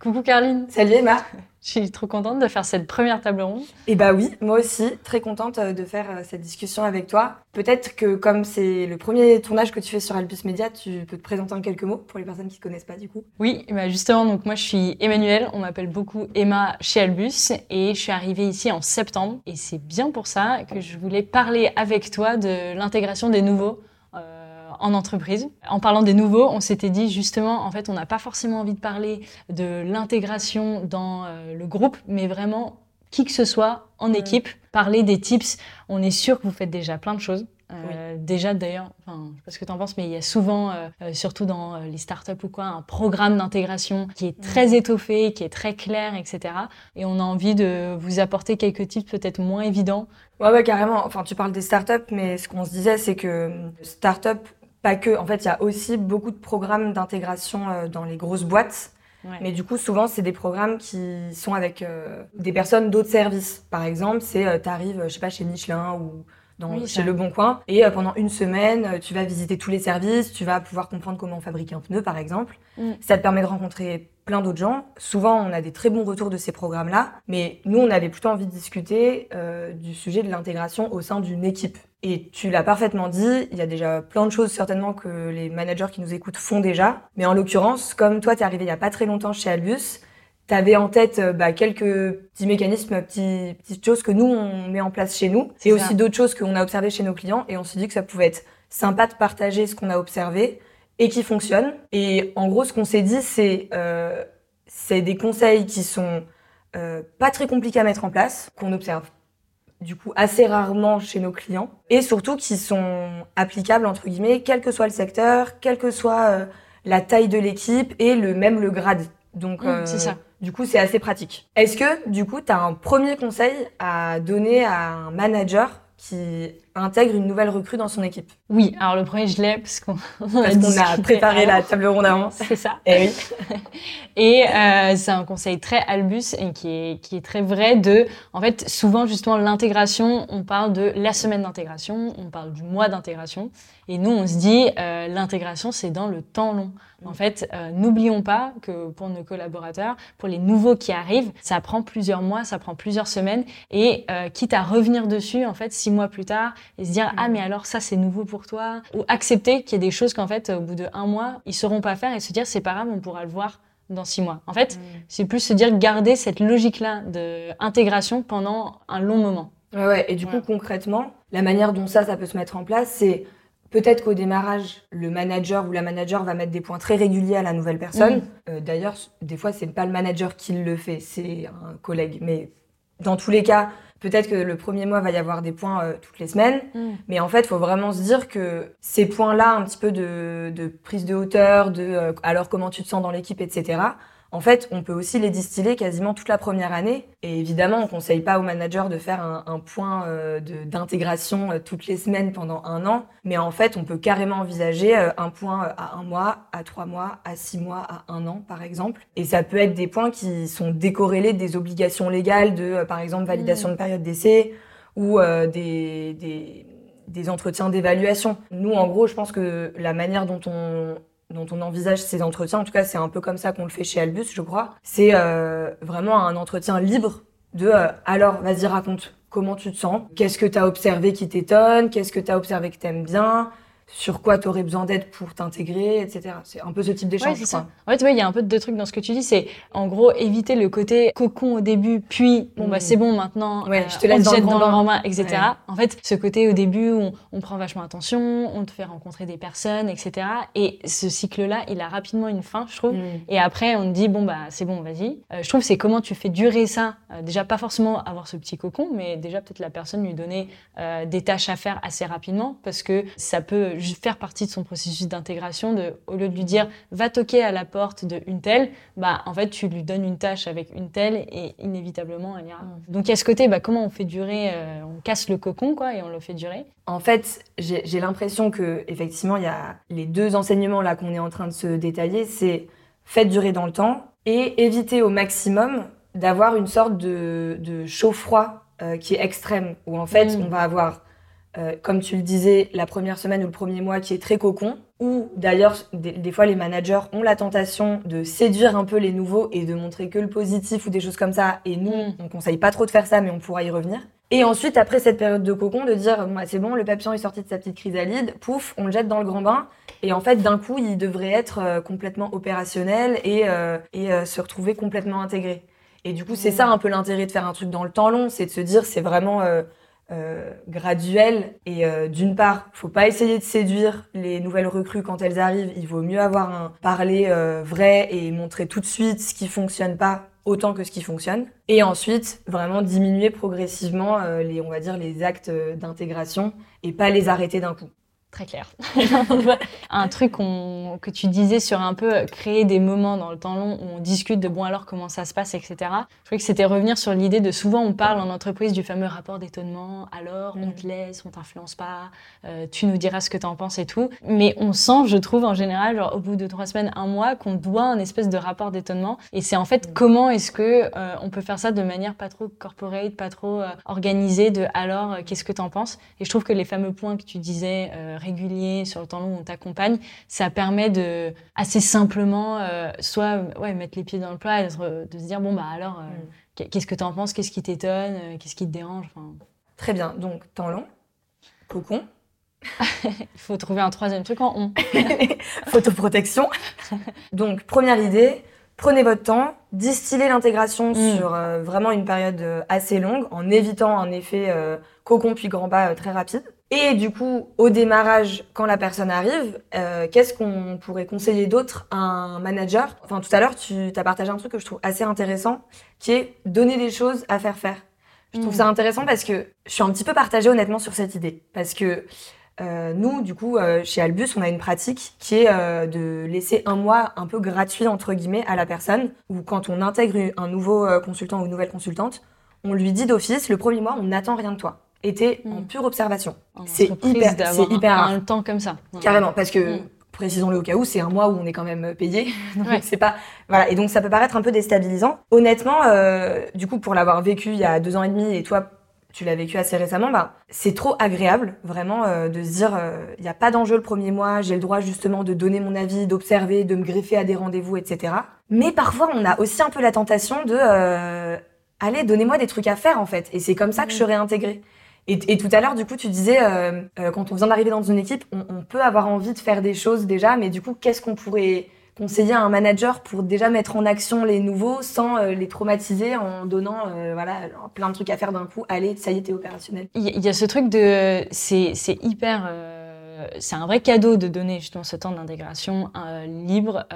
Coucou Carline. Salut Emma. Je suis trop contente de faire cette première table ronde. Et eh bah oui, moi aussi, très contente euh, de faire euh, cette discussion avec toi. Peut-être que comme c'est le premier tournage que tu fais sur Albus Media, tu peux te présenter en quelques mots pour les personnes qui ne connaissent pas du coup. Oui, bah justement, donc moi je suis Emmanuelle, on m'appelle beaucoup Emma chez Albus et je suis arrivée ici en septembre et c'est bien pour ça que je voulais parler avec toi de l'intégration des nouveaux en entreprise. En parlant des nouveaux, on s'était dit justement, en fait, on n'a pas forcément envie de parler de l'intégration dans euh, le groupe, mais vraiment qui que ce soit en équipe, parler des tips. On est sûr que vous faites déjà plein de choses. Euh, déjà d'ailleurs, enfin, je sais pas ce que tu en penses, mais il y a souvent, euh, surtout dans les startups ou quoi, un programme d'intégration qui est très étoffé, qui est très clair, etc. Et on a envie de vous apporter quelques tips peut-être moins évidents. Ouais, ouais, carrément. Enfin, tu parles des startups, mais ce qu'on se disait, c'est que startup pas que. En fait, il y a aussi beaucoup de programmes d'intégration euh, dans les grosses boîtes. Mais du coup, souvent, c'est des programmes qui sont avec euh, des personnes d'autres services. Par exemple, c'est euh, tu arrives, je sais pas, chez Michelin ou dans, chez Le Bon Coin, et pendant une semaine, tu vas visiter tous les services, tu vas pouvoir comprendre comment on fabrique un pneu, par exemple. Mm. Ça te permet de rencontrer plein d'autres gens. Souvent, on a des très bons retours de ces programmes-là, mais nous, on avait plutôt envie de discuter du sujet de l'intégration au sein d'une équipe. Et tu l'as parfaitement dit, il y a déjà plein de choses certainement que les managers qui nous écoutent font déjà. Mais en l'occurrence, comme toi, tu es arrivé il y a pas très longtemps chez Albus, tu avais en tête euh, bah, quelques petits mécanismes, petits, petites choses que nous, on met en place chez nous. Et aussi d'autres choses qu'on a observées chez nos clients. Et on s'est dit que ça pouvait être sympa de partager ce qu'on a observé et qui fonctionne. Et en gros, ce qu'on s'est dit, c'est euh, c'est des conseils qui sont euh, pas très compliqués à mettre en place, qu'on observe du coup assez rarement chez nos clients et surtout qui sont applicables entre guillemets quel que soit le secteur, quelle que soit euh, la taille de l'équipe et le même le grade. Donc mmh, euh, ça. du coup c'est assez pratique. Est-ce que du coup tu as un premier conseil à donner à un manager qui intègre une nouvelle recrue dans son équipe. Oui, alors le premier je l'ai parce qu'on a, préparé la table ronde avant. C'est ça. Et oui. et euh, c'est un conseil très albus et qui est, qui est très vrai de, en fait, souvent justement l'intégration, on parle de la semaine d'intégration, on parle du mois d'intégration, et nous on se dit euh, l'intégration c'est dans le temps long. En fait, euh, n'oublions pas que pour nos collaborateurs, pour les nouveaux qui arrivent, ça prend plusieurs mois, ça prend plusieurs semaines, et euh, quitte à revenir dessus, en fait, six mois plus tard, et se dire ah mais alors ça c'est nouveau pour toi, ou accepter qu'il y ait des choses qu'en fait au bout de un mois ils sauront pas faire et se dire c'est pas grave, on pourra le voir dans six mois. En fait, c'est plus se dire garder cette logique-là d'intégration pendant un long moment. Ouais, ouais. Et du coup, concrètement, la manière dont ça, ça peut se mettre en place, c'est Peut-être qu'au démarrage, le manager ou la manager va mettre des points très réguliers à la nouvelle personne. Euh, d'ailleurs, des fois, c'est pas le manager qui le fait, c'est un collègue. Mais dans tous les cas, peut-être que le premier mois va y avoir des points euh, toutes les semaines. Mm. Mais en fait, il faut vraiment se dire que ces points-là, un petit peu de, de, prise de hauteur, de euh, alors comment tu te sens dans l'équipe, etc en fait, on peut aussi les distiller quasiment toute la première année. Et évidemment, on conseille pas aux managers de faire un, point euh, d'intégration euh, toutes les semaines pendant un an. Mais en fait, on peut carrément envisager euh, un point à un mois, à trois mois, à six mois, à un an, par exemple. Et ça peut être des points qui sont décorrélés des obligations légales de, par exemple, validation mmh. de période d'essai ou des, des des entretiens d'évaluation. Nous, en gros, je pense que la manière dont on dont on envisage ces entretiens, en tout cas c'est un peu comme ça qu'on le fait chez Albus, je crois, c'est euh, vraiment un entretien libre de euh, alors vas-y raconte comment tu te sens, qu'est-ce que tu as observé qui t'étonne, qu'est-ce que tu as observé que t'aimes bien, sur quoi tu aurais besoin d'aide pour t'intégrer, etc. C'est un peu ce type d'échange. Ouais, ça. En fait, il y a un peu de trucs dans ce que tu dis. C'est en gros éviter le côté cocon au début, puis bon bah mm. c'est bon maintenant. Ouais, je te laisse on dans, le grand bain, etc. En fait, ce côté au début où on, prend vachement attention, on te fait rencontrer des personnes, etc. Et ce cycle-là, il a rapidement une fin, je trouve. Mm. Et après, on te dit bon bah c'est bon, vas-y. Euh, je trouve c'est comment tu fais durer ça. Euh, déjà pas forcément avoir ce petit cocon, mais déjà peut-être la personne lui donner euh, des tâches à faire assez rapidement parce que ça peut faire partie de son processus d'intégration, de, au lieu de lui dire va toquer à la porte de une telle, bah en fait tu lui donnes une tâche avec une telle et inévitablement elle ira. Mm. Donc il y a ce côté, bah, comment on fait durer, euh, on casse le cocon quoi et on le fait durer. En fait, j'ai l'impression que effectivement il y a les deux enseignements là qu'on est en train de se détailler, c'est faites durer dans le temps et éviter au maximum d'avoir une sorte de, de chaud-froid euh, qui est extrême, où en fait mm. on va avoir euh, comme tu le disais, la première semaine ou le premier mois qui est très cocon, ou d'ailleurs, des, fois, les managers ont la tentation de séduire un peu les nouveaux et de montrer que le positif ou des choses comme ça, et nous, mm. on conseille pas trop de faire ça, mais on pourra y revenir. Et ensuite, après cette période de cocon, de dire, bah, c'est bon, le papillon est sorti de sa petite chrysalide, pouf, on le jette dans le grand bain, et en fait, d'un coup, il devrait être euh, complètement opérationnel et, euh, et se retrouver complètement intégré. Et du coup, c'est mm. ça un peu l'intérêt de faire un truc dans le temps long, c'est de se dire, c'est vraiment euh, graduel et euh, d'une part, faut pas essayer de séduire les nouvelles recrues quand elles arrivent. Il vaut mieux avoir un parler euh, vrai et montrer tout de suite ce qui fonctionne pas autant que ce qui fonctionne. Et ensuite, vraiment diminuer progressivement les, on va dire, les actes d'intégration et pas les arrêter d'un coup. Très clair. un truc que tu disais sur un peu créer des moments dans le temps long où on discute de bon alors comment ça se passe, etc. Je crois que c'était revenir sur l'idée de souvent on parle en entreprise du fameux rapport d'étonnement. Alors on te mm. laisse, on t'influence pas, euh, tu nous diras ce que tu en penses et tout. Mais on sent, je trouve en général, genre au bout de trois semaines, un mois, qu'on doit un espèce de rapport d'étonnement. Et c'est en fait mm. comment est-ce que euh, on peut faire ça de manière pas trop corporate, pas trop euh, organisée. De alors qu'est-ce que tu en penses? Et je trouve que les fameux points que tu disais régulier sur le temps long, on t'accompagne, ça permet de assez simplement euh, soit ouais, mettre les pieds dans le plat et de, se dire bon bah alors euh, mm. qu'est-ce que tu en penses, qu'est-ce qui t'étonne, euh, qu'est-ce qui te dérange? Très bien, donc temps long, cocon. Il faut trouver un troisième truc en on. Photoprotection. Donc première idée, prenez votre temps, distillez l'intégration mm. sur vraiment une période assez longue en évitant un effet cocon puis grand pas très rapide. Et du coup, au démarrage, quand la personne arrive, euh, qu'est-ce qu'on pourrait conseiller d'autre à un manager? Enfin, tout à l'heure, tu as partagé un truc que je trouve assez intéressant, qui est donner des choses à faire faire. Je trouve ça mm. intéressant parce que je suis un petit peu partagée honnêtement sur cette idée. Parce que euh, nous, du coup, euh, chez Albus, on a une pratique qui est euh, de laisser un mois un peu gratuit, entre guillemets, à la personne, où quand on intègre un nouveau euh, consultant ou une nouvelle consultante, on lui dit d'office, le premier mois, on n'attend rien de toi était en hmm. pure observation. C'est hyper, c'est hyper un, un, temps comme ça. Carrément, parce que hmm. précisons-le au cas où, c'est un mois où on est quand même payé. donc c'est pas voilà. Et donc ça peut paraître un peu déstabilisant. Honnêtement, euh, du coup, pour l'avoir vécu il y a deux ans et demi, et toi, tu l'as vécu assez récemment, bah c'est trop agréable vraiment euh, de se dire euh, il n'y a pas d'enjeu le premier mois, j'ai le droit justement de donner mon avis, d'observer, de me greffer à des rendez-vous, etc. Mais parfois on a aussi un peu la tentation de euh, allez donnez-moi des trucs à faire en fait, et c'est comme ça que je serai intégrée. Et, tout à l'heure, du coup, tu disais, euh, euh, quand on vient d'arriver dans une équipe, on, peut avoir envie de faire des choses déjà, mais du coup, qu'est-ce qu'on pourrait conseiller à un manager pour déjà mettre en action les nouveaux sans euh, les traumatiser en donnant voilà plein de trucs à faire d'un coup allez ça y est t'es opérationnel. Il y, a ce truc de c'est hyper c'est un vrai cadeau de donner justement ce temps d'intégration libre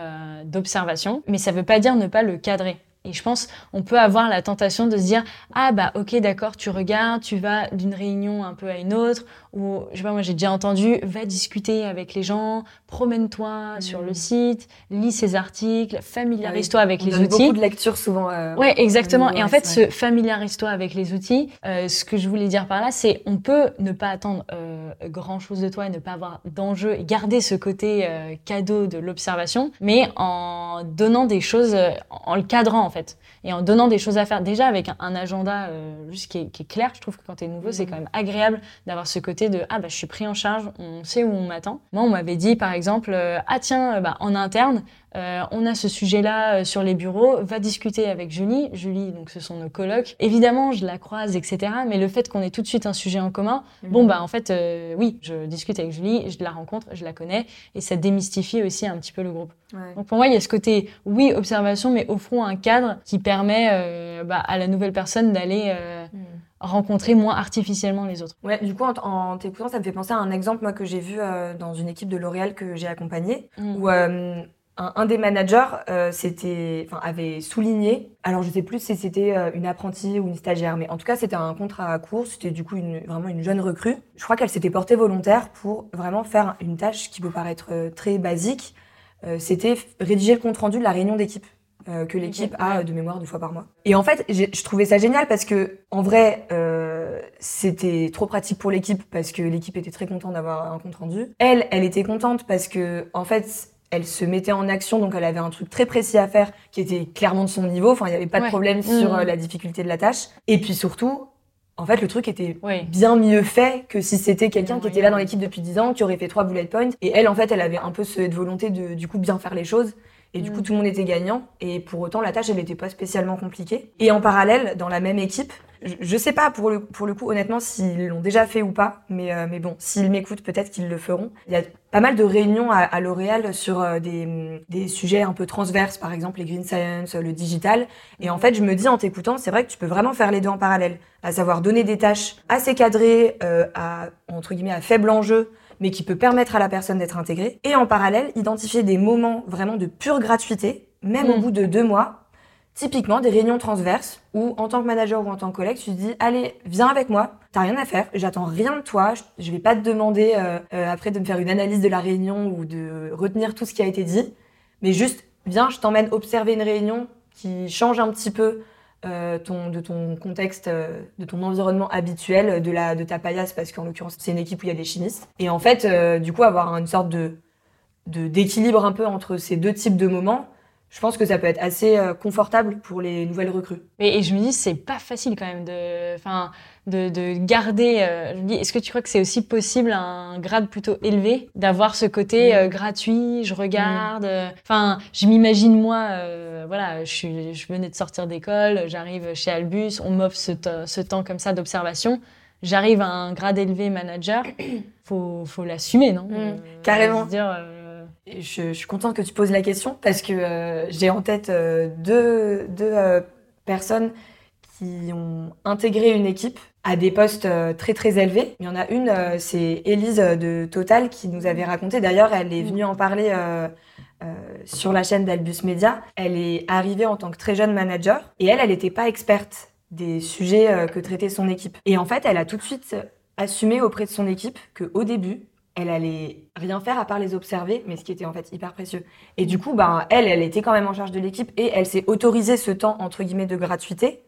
d'observation mais ça veut pas dire ne pas le cadrer et je pense, on peut avoir la tentation de se dire, ah bah ok d'accord, tu regardes, tu vas d'une réunion un peu à une autre, ou je sais pas moi j'ai déjà entendu, va discuter avec les gens, promène-toi sur le site, lis ces articles, familiarise-toi avec les outils. Beaucoup de lectures souvent. Euh, ouais exactement. Et en fait, ce familiarise-toi avec les outils, euh, ce que je voulais dire par là, c'est on peut ne pas attendre euh, grand chose de toi et ne pas avoir d'enjeu et garder ce côté euh, cadeau de l'observation, mais en donnant des choses, en le cadrant fait. Et en donnant des choses à faire, déjà avec un, agenda euh, juste qui est, clair, je trouve que quand tu es nouveau, c'est quand même agréable d'avoir ce côté de ah bah je suis pris en charge, on sait où on m'attend. Moi, on m'avait dit par exemple euh, ah tiens, euh, bah, en interne, euh, on a ce sujet-là euh, sur les bureaux, va discuter avec Julie. Julie, donc ce sont nos colocs. Évidemment, je la croise, etc. Mais le fait qu'on ait tout de suite un sujet en commun, mhm. bon bah en fait, euh, oui, je discute avec Julie, je la rencontre, je la connais, et ça démystifie aussi un petit peu le groupe. Donc pour moi, il y a ce côté, oui, observation, mais offrons un cadre qui permet bah, à la nouvelle personne d'aller mhm. rencontrer moins artificiellement les autres. Ouais, du coup, en, t'écoutant, ça me fait penser à un exemple moi que j'ai vu dans une équipe de L'Oréal que j'ai accompagnée, mhm. où un, des managers euh, enfin, avait souligné, alors je sais plus si c'était euh, une apprentie ou une stagiaire, mais en tout cas c'était un contrat à court, c'était du coup une, vraiment une jeune recrue. Je crois qu'elle s'était portée volontaire pour vraiment faire une tâche qui peut paraître euh, très basique. Euh, c'était rédiger le compte rendu de la réunion d'équipe que l'équipe a de mémoire deux fois par mois. Et en fait, je trouvais ça génial parce que en vrai, c'était trop pratique pour l'équipe parce que l'équipe était très contente d'avoir un compte rendu. Elle, elle était contente parce que en fait elle se mettait en action, donc elle avait un truc très précis à faire qui était clairement de son niveau. Enfin, il n'y avait pas de problème sur mmh. euh, la difficulté de la tâche. Et puis surtout, en fait, le truc était bien mieux fait que si c'était quelqu'un qui était là dans l'équipe depuis 10 ans, qui aurait fait trois bullet points. Et elle, en fait, elle avait un peu cette volonté de, du coup, bien faire les choses. Et du coup, mm. tout le monde était gagnant. Et pour autant, la tâche, elle n'était pas spécialement compliquée. Et en parallèle, dans la même équipe, je, sais pas pour le, pour le coup, honnêtement, s'ils l'ont déjà fait ou pas. Mais, euh, mais bon, s'ils m'écoutent, peut-être qu'ils le feront. Il y a pas mal de réunions à, à L'Oréal sur euh, des, des sujets un peu transverses, par exemple les green science, le digital. Et en fait, je me dis en t'écoutant, c'est vrai que tu peux vraiment faire les deux en parallèle. À savoir donner des tâches assez cadrées, euh, à, entre guillemets, à faible enjeu mais qui peut permettre à la personne d'être intégrée. Et en parallèle, identifier des moments vraiment de pure gratuité, même au mm. bout de deux mois. Typiquement, des réunions transverses où, en tant que manager ou en tant que collègue, tu te dis, allez, viens avec moi, t'as rien à faire, j'attends rien de toi, je vais pas te demander euh, euh, après de me faire une analyse de la réunion ou de retenir tout ce qui a été dit, mais juste, viens, je t'emmène observer une réunion qui change un petit peu euh, ton, de ton contexte, euh, de ton environnement habituel, de, la, de ta paillasse, parce qu'en l'occurrence, c'est une équipe où il y a des chimistes. Et en fait, euh, du coup, avoir une sorte de d'équilibre un peu entre ces deux types de moments, je pense que ça peut être assez confortable pour les nouvelles recrues. Et, et je me dis, c'est pas facile quand même de, enfin, de, de garder. Euh, je me dis, est-ce que tu crois que c'est aussi possible à un grade plutôt élevé d'avoir ce côté euh, gratuit, je regarde. Euh, enfin, je m'imagine moi, voilà, je, suis, je venais de sortir d'école, j'arrive chez Albus, on m'offre ce, ce temps comme ça d'observation. J'arrive à un grade élevé manager, faut, faut l'assumer, non? Mm. Carrément. Dire, je, je, suis contente que tu poses la question parce que j'ai en tête deux, deux personnes qui ont intégré une équipe à des postes euh, très très élevés. Il y en a une, euh, c'est Élise de Total qui nous avait raconté. D'ailleurs, elle est venue en parler euh, sur la chaîne d'Albus Media. Elle est arrivée en tant que très jeune manager et elle, elle n'était pas experte des sujets que traitait son équipe. Et en fait, elle a tout de suite assumé auprès de son équipe que au début, elle allait rien faire à part les observer, mais ce qui était en fait hyper précieux. Et du coup, ben, elle, elle était quand même en charge de l'équipe et elle s'est autorisée ce temps, entre guillemets, de gratuité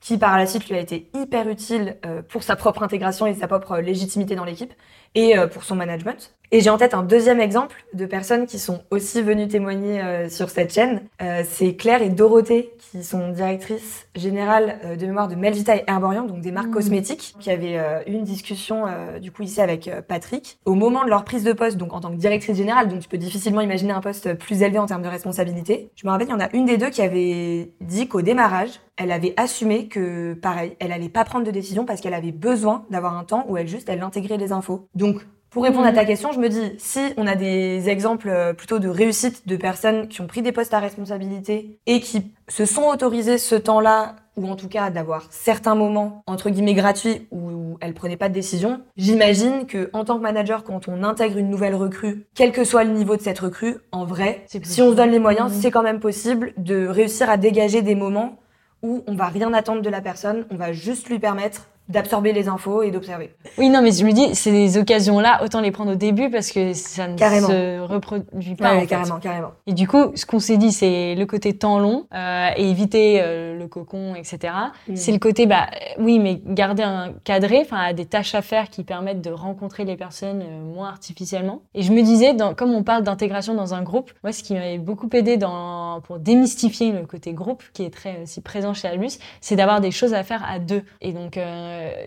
qui par la suite lui a été hyper utile euh, pour sa propre intégration et sa propre légitimité dans l'équipe et euh, pour son management. Et j'ai en tête un deuxième exemple de personnes qui sont aussi venues témoigner euh, sur cette chaîne. Euh, c'est Claire et Dorothée qui sont directrices générales de mémoire de Melvita et Herborian, donc des marques mmh. cosmétiques, qui avaient eu une discussion du coup ici avec Patrick. Au moment de leur prise de poste, donc en tant que directrice générale, donc tu peux difficilement imaginer un poste plus élevé en termes de responsabilité. Je me rappelle, il y en a une des deux qui avait dit qu'au démarrage, elle avait assumé que pareil, elle allait pas prendre de décision parce qu'elle avait besoin d'avoir un temps où elle juste elle intégrait les infos. Donc, pour répondre à ta mhm. question, je me dis, si on a des exemples euh, plutôt de réussite de personnes qui ont pris des postes à responsabilité et qui se sont autorisés ce temps-là, ou en tout cas d'avoir certains moments, entre guillemets, gratuits, où elles prenaient pas de décision, j'imagine que en tant que manager, quand on intègre une nouvelle recrue, quel que soit le niveau de cette recrue, en vrai, si on se donne les moyens, mhm. c'est quand même possible de réussir à dégager des moments où on va rien attendre de la personne, on va juste lui permettre d'absorber les infos et d'observer. Oui, non, mais je me dis, ces occasions-là, autant les prendre au début parce que ça ne se reproduit pas. Ouais, carrément, carrément. Et du coup, ce qu'on s'est dit, c'est le côté temps long euh, et éviter euh, le cocon, etc. Mm. C'est le côté, bah oui, mais garder un cadré, enfin, des tâches à faire qui permettent de rencontrer les personnes euh, moins artificiellement. Et je me disais, dans, comme on parle d'intégration dans un groupe, moi, ce qui m'avait beaucoup aidé dans, pour démystifier le côté groupe, qui est très aussi présent chez Albus, c'est d'avoir des choses à faire à deux. Et donc,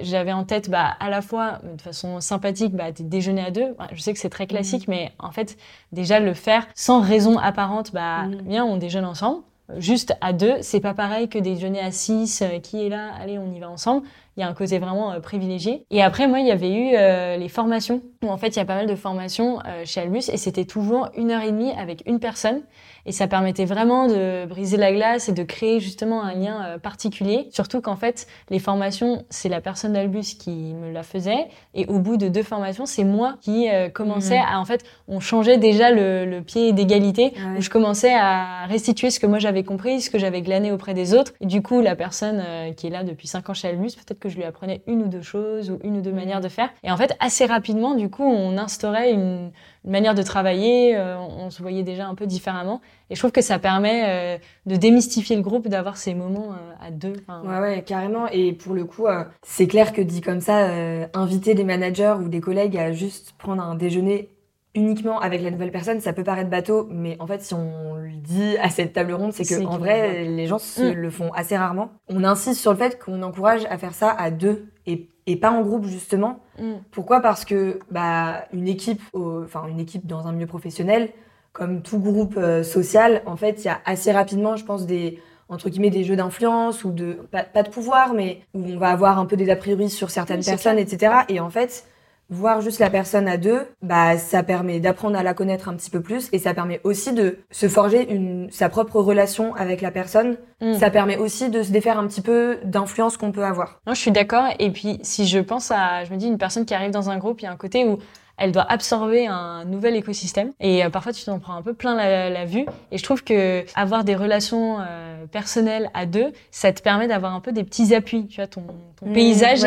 j'avais en tête bah, à la fois de façon sympathique bah, des déjeuners à deux. Je sais que c'est très classique, mhm. mais en fait déjà le faire sans raison apparente, bah mhm. bien on déjeune ensemble. Juste à deux, c'est pas pareil que déjeuner à six. Euh, qui est là Allez, on y va ensemble. Il y a un côté vraiment euh, privilégié. Et après, moi, il y avait eu les formations. Où, en fait, il y a pas mal de formations chez Albus et c'était toujours une heure et demie avec une personne. Et ça permettait vraiment de briser la glace et de créer justement un lien euh, particulier. Surtout qu'en fait, les formations, c'est la personne d'Albus qui me la faisait. Et au bout de deux formations, c'est moi qui euh, commençais mhm. à, en fait, on changeait déjà le, le pied d'égalité, où je commençais à restituer ce que moi j'avais compris, ce que j'avais glané auprès des autres. Et du coup, la personne euh, qui est là depuis cinq ans chez Albus, peut-être que je lui apprenais une ou deux choses ou une ou deux manières de faire. Et en fait, assez rapidement, du coup, on instaurait une, une manière de travailler, euh, on se voyait déjà un peu différemment. Et je trouve que ça permet euh, de démystifier le groupe, d'avoir ces moments euh, à deux. Ouais, ouais, carrément. Et pour le coup, c'est clair que dit comme ça, inviter des managers ou des collègues à juste prendre un déjeuner uniquement avec la nouvelle personne, ça peut paraître bateau, mais en fait, si on le dit à cette table ronde, c'est que en vrai, les gens se mm. le font assez rarement. On insiste sur le fait qu'on encourage à faire ça à deux et, et pas en groupe justement. Mm. Pourquoi? Parce que bah une équipe, enfin une équipe dans un milieu professionnel, comme tout groupe euh, social, en fait, il y a assez rapidement, je pense, des entre guillemets des jeux d'influence ou de pas, pas, de pouvoir, mais où on va avoir un peu des a priori sur certaines personnes, etc. Et en fait voir juste la personne à deux, bah ça permet d'apprendre à la connaître un petit peu plus et ça permet aussi de se forger une sa propre relation avec la personne. Mm. Ça permet aussi de se défaire un petit peu d'influence qu'on peut avoir. Non, je suis d'accord. Et puis si je pense à, je me dis une personne qui arrive dans un groupe, il y a un côté où elle doit absorber un nouvel écosystème. Et euh, parfois, tu t'en prends un peu plein la, vue. Et je trouve que avoir des relations euh, personnelles à deux, ça te permet d'avoir un peu des petits appuis. Tu vois, ton, ton mmh, paysage,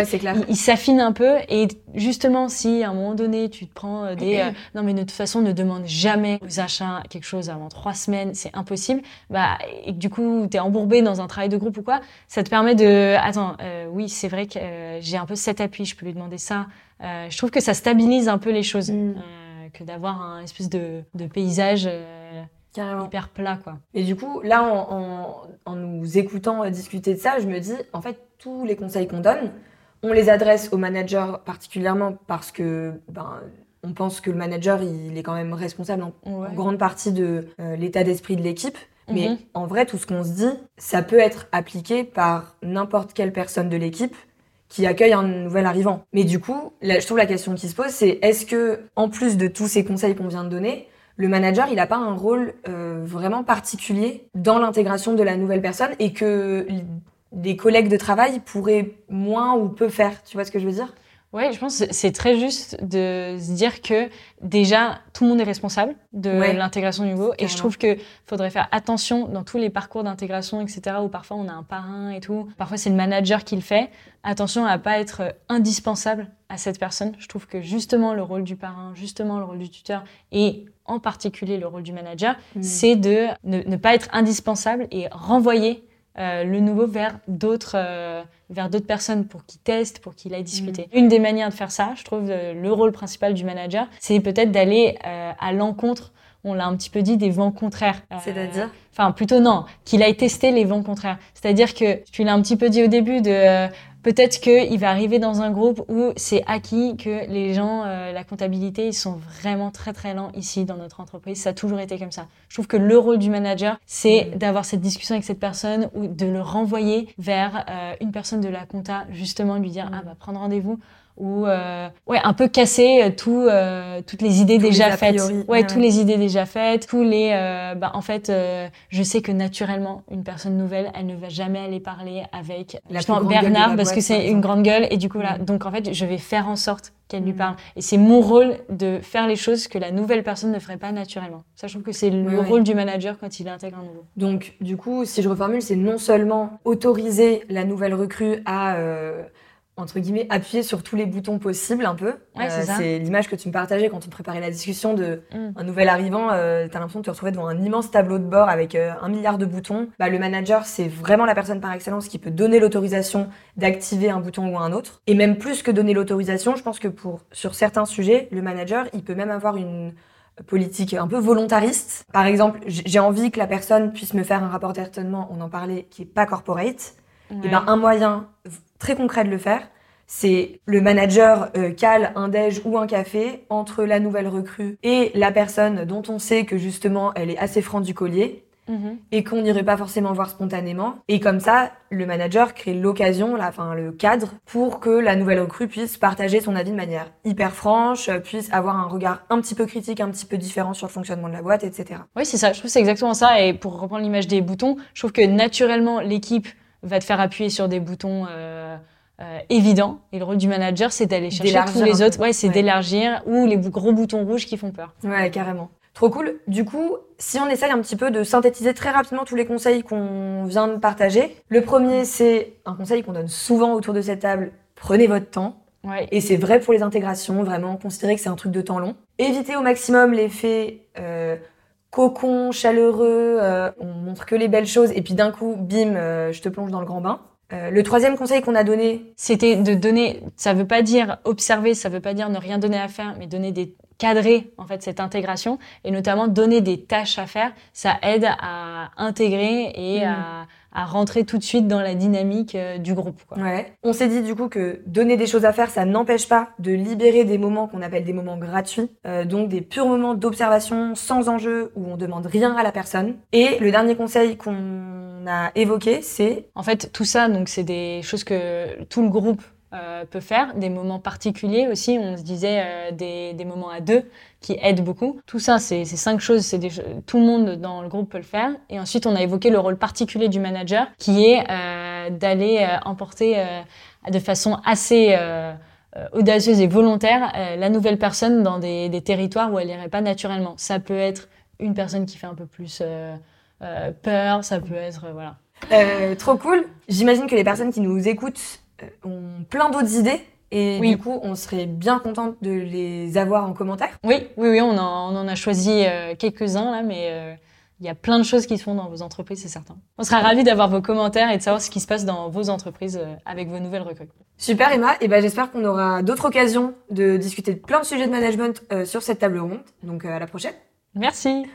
il, s'affine un peu. Et justement, si à un moment donné, tu te prends euh, des... non, mais de toute façon, ne demande jamais aux achats quelque chose avant trois semaines, c'est impossible. Bah, et que du coup, tu es embourbé dans un travail de groupe ou quoi, ça te permet de... Attends, oui, c'est vrai que j'ai un peu cet appui, je peux lui demander ça. Euh, je trouve que ça stabilise un peu les choses mm. euh, que d'avoir un espèce de, paysage euh, hyper plat quoi. Et du coup, là, en, nous écoutant discuter de ça, je me dis, en fait, tous les conseils qu'on donne, on les adresse au manager particulièrement parce que ben, on pense que le manager, il est quand même responsable en, grande partie de l'état d'esprit de l'équipe. Mais mm-hmm. en vrai, tout ce qu'on se dit, ça peut être appliqué par n'importe quelle personne de l'équipe qui accueille un nouvel arrivant. Mais du coup, je trouve la question qui se pose, c'est est-ce que, en plus de tous ces conseils qu'on vient de donner, le manager, il n'a pas un rôle euh, vraiment particulier dans l'intégration de la nouvelle personne et que des collègues de travail pourraient moins ou peu faire? Tu vois ce que je veux dire? Oui, je pense que c'est très juste de se dire que déjà, tout le monde est responsable de l'intégration du nouveau. Et je trouve qu'il faudrait faire attention dans tous les parcours d'intégration, etc., où parfois on a un parrain et tout. Parfois, c'est le manager qui le fait. Attention à pas être indispensable à cette personne. Je trouve que justement, le rôle du parrain, justement, le rôle du tuteur et en particulier le rôle du manager, mm. c'est de ne, pas être indispensable et renvoyer euh, le nouveau vers d'autres euh, vers d'autres personnes pour qu'ils testent, pour qu'ils aillent discuter. Mm. Une des manières de faire ça, je trouve, euh, le rôle principal du manager, c'est peut-être d'aller à l'encontre on l'a un petit peu dit, des vents contraires. C'est-à-dire Enfin, plutôt non, qu'il aille tester les vents contraires. C'est-à-dire que, tu l'as un petit peu dit au début, de Peut-être qu'il va arriver dans un groupe où c'est acquis que les gens, euh, la comptabilité, ils sont vraiment très très lents ici dans notre entreprise. Ça a toujours été comme ça. Je trouve que le rôle du manager, c'est mm. d'avoir cette discussion avec cette personne ou de le renvoyer vers euh, une personne de la compta, justement lui dire, mm. ah bah prendre rendez-vous ou euh, ouais un peu casser euh, tout euh, toutes les idées déjà faites. ouais, tous les idées déjà faites tous les euh, bah en fait je sais que naturellement une personne nouvelle elle ne va jamais aller parler avec Bernard parce que c'est une grande gueule et du coup là mm. donc en fait je vais faire en sorte qu'elle lui mm. parle. Et c'est mon rôle de faire les choses que la nouvelle personne ne ferait pas naturellement. Trouve que c'est le rôle du manager quand il intègre un nouveau. Donc du coup si je reformule c'est non seulement autoriser la nouvelle recrue à entre guillemets, appuyer sur tous les boutons possibles un peu. Ouais, euh, c'est l'image que tu me partageais quand on préparait la discussion de mm. un nouvel arrivant. Euh, T'as l'impression de te retrouver devant un immense tableau de bord avec euh, un milliard de boutons. Bah, le manager, c'est vraiment la personne par excellence qui peut donner l'autorisation d'activer un bouton ou un autre. Et même plus que donner l'autorisation, je pense que pour sur certains sujets, le manager, il peut même avoir une politique un peu volontariste. Par exemple, j'ai envie que la personne puisse me faire un rapport d'étonnement, on en parlait, qui est pas corporate. Et ben un moyen très concret de le faire, c'est le manager euh, cale un déj ou un café entre la nouvelle recrue et la personne dont on sait que justement elle est assez franc du collier mhm. et qu'on n'irait pas forcément voir spontanément. Et comme ça, le manager crée l'occasion, enfin le cadre, pour que la nouvelle recrue puisse partager son avis de manière hyper franche, puisse avoir un regard un petit peu critique, un petit peu différent sur le fonctionnement de la boîte, etc. Oui, c'est ça. Je trouve c'est exactement ça. Et pour reprendre l'image des boutons, je trouve que naturellement l'équipe va te faire appuyer sur des boutons euh, euh, évidents. Et le rôle du manager, c'est d'aller chercher tous les autres. Ouais, c'est d'élargir ou les gros boutons rouges qui font peur. Ouais, carrément. Trop cool. Du coup, si on essaye un petit peu de synthétiser très rapidement tous les conseils qu'on vient de partager, le premier, c'est un conseil qu'on donne souvent autour de cette table. Prenez votre temps. Ouais. Et c'est vrai pour les intégrations, vraiment, considérez que c'est un truc de temps long. Évitez au maximum l'effet euh, cocon, chaleureux, euh, on montre que les belles choses, et puis d'un coup, bim, euh, je te plonge dans le grand bain. Euh, le troisième conseil qu'on a donné, c'était de donner. Ça veut pas dire observer, ça veut pas dire ne rien donner à faire, mais donner des cadrer en fait cette intégration et notamment donner des tâches à faire, ça aide à intégrer et à, mm. à, rentrer tout de suite dans la dynamique euh, du groupe. Quoi. Ouais. On s'est dit du coup que donner des choses à faire, ça n'empêche pas de libérer des moments qu'on appelle des moments gratuits, euh, donc des purs moments d'observation sans enjeu où on demande rien à la personne. Et le dernier conseil qu'on a évoqué, c'est en fait tout ça, donc c'est des choses que tout le groupe euh, peut faire, des moments particuliers aussi. On se disait euh, des, moments à deux qui aident beaucoup. Tout ça, c'est cinq choses, c'est tout le monde dans le groupe peut le faire. Et ensuite, on a évoqué le rôle particulier du manager, qui est euh, d'aller emporter de façon assez audacieuse et volontaire la nouvelle personne dans des, des territoires où elle n'irait pas naturellement. Ça peut être une personne qui fait un peu plus peur, ça peut être voilà. trop cool. J'imagine que les personnes qui nous écoutent ont plein d'autres idées. Et du coup, on serait bien contente de les avoir en commentaire. Oui, oui, oui, on en, on en a choisi euh, quelques-uns là, mais euh, il y a plein de choses qui se font dans vos entreprises, c'est certain. On sera ravis d'avoir vos commentaires et de savoir ce qui se passe dans vos entreprises avec vos nouvelles recrues. Super Emma, et ben j'espère qu'on aura d'autres occasions de discuter de plein de sujets de management sur cette table ronde. Donc à la prochaine. Merci.